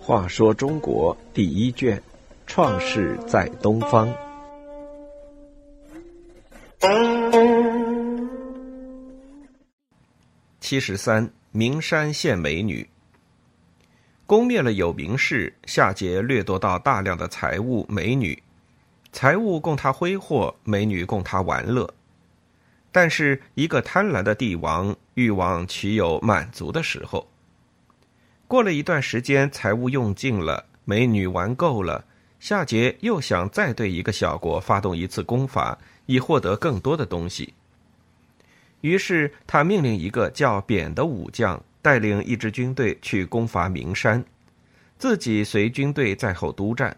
话说中国第一卷，创世在东方。七十三，名山献美女。攻灭了有名氏，夏桀掠夺到大量的财物、美女，财物供他挥霍，美女供他玩乐。但是，一个贪婪的帝王，欲望岂有满足的时候？过了一段时间，财物用尽了，美女玩够了，夏桀又想再对一个小国发动一次攻伐，以获得更多的东西。于是，他命令一个叫扁的武将。带领一支军队去攻伐名山，自己随军队在后督战。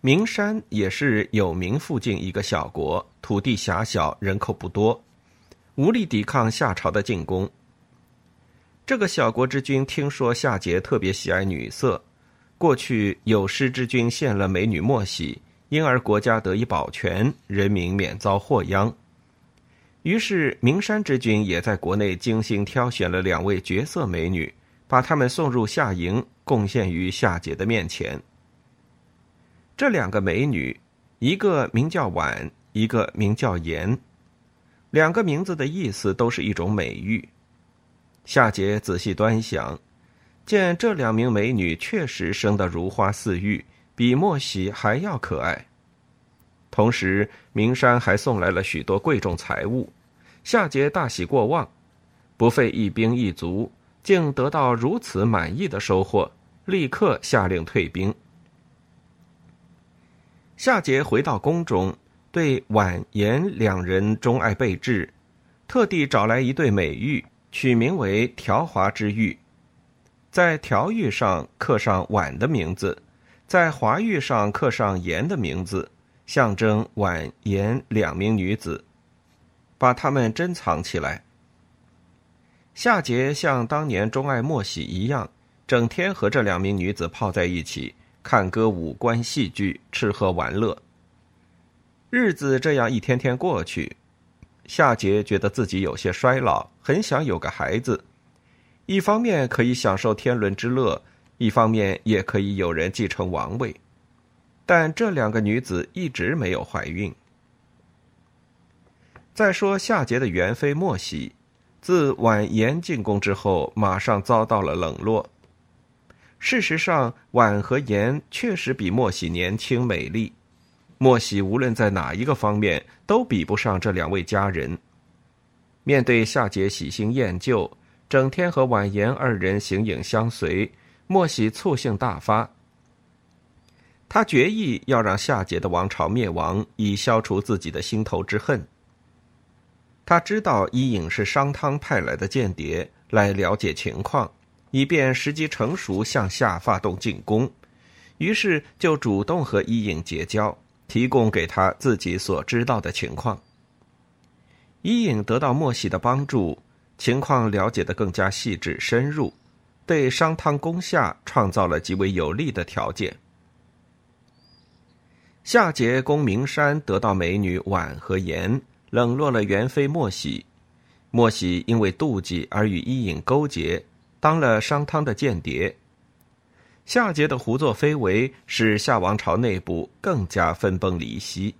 名山也是有名附近一个小国，土地狭小，人口不多，无力抵抗夏朝的进攻。这个小国之君听说夏桀特别喜爱女色，过去有失之君献了美女莫喜，因而国家得以保全，人民免遭祸殃。于是，名山之君也在国内精心挑选了两位绝色美女，把她们送入夏营，贡献于夏桀的面前。这两个美女，一个名叫婉，一个名叫颜，两个名字的意思都是一种美玉。夏桀仔细端详，见这两名美女确实生得如花似玉，比莫喜还要可爱。同时，名山还送来了许多贵重财物。夏桀大喜过望，不费一兵一卒，竟得到如此满意的收获，立刻下令退兵。夏桀回到宫中，对婉言两人钟爱备至，特地找来一对美玉，取名为条华之玉，在条玉上刻上婉的名字，在华玉上刻上言的名字，象征婉言两名女子。把他们珍藏起来。夏桀像当年钟爱莫喜一样，整天和这两名女子泡在一起，看歌舞、观戏剧、吃喝玩乐。日子这样一天天过去，夏桀觉得自己有些衰老，很想有个孩子。一方面可以享受天伦之乐，一方面也可以有人继承王位。但这两个女子一直没有怀孕。再说夏桀的元妃莫喜，自婉言进宫之后，马上遭到了冷落。事实上，婉和言确实比莫喜年轻美丽，莫喜无论在哪一个方面都比不上这两位佳人。面对夏桀喜新厌旧，整天和婉言二人形影相随，莫喜醋性大发。他决意要让夏桀的王朝灭亡，以消除自己的心头之恨。他知道伊尹是商汤派来的间谍，来了解情况，以便时机成熟向下发动进攻。于是就主动和伊尹结交，提供给他自己所知道的情况。伊尹得到莫喜的帮助，情况了解得更加细致深入，对商汤攻夏创造了极为有利的条件。夏桀攻名山，得到美女婉和颜。冷落了元妃莫喜，莫喜因为妒忌而与伊尹勾结，当了商汤的间谍。夏桀的胡作非为，使夏王朝内部更加分崩离析。